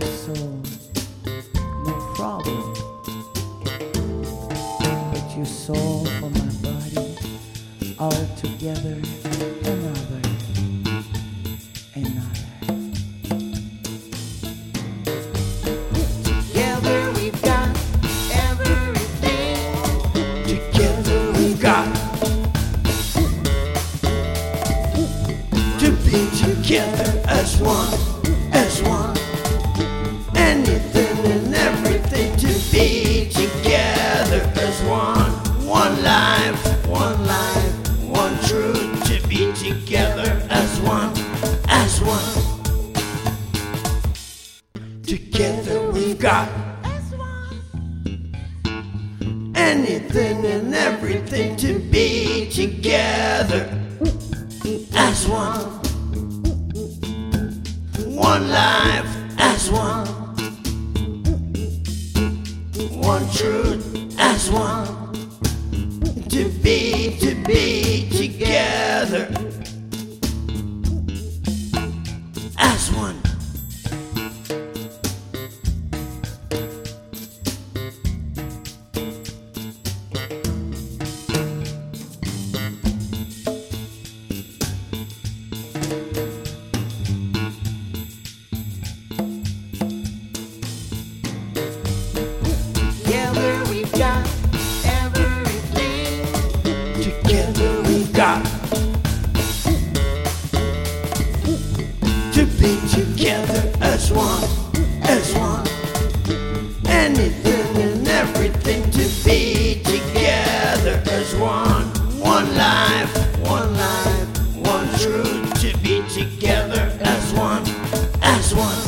your soul. No problem. But your soul for my body, all together, another. Together as one, as one. Anything and everything to be together as one. One life, one life, one truth to be together as one, as one. Together we've got as one. anything and everything to be together One life as one. One truth as one. S1, S1. Anything and everything to be together as one. One life, one life, one truth to be together as one, as one.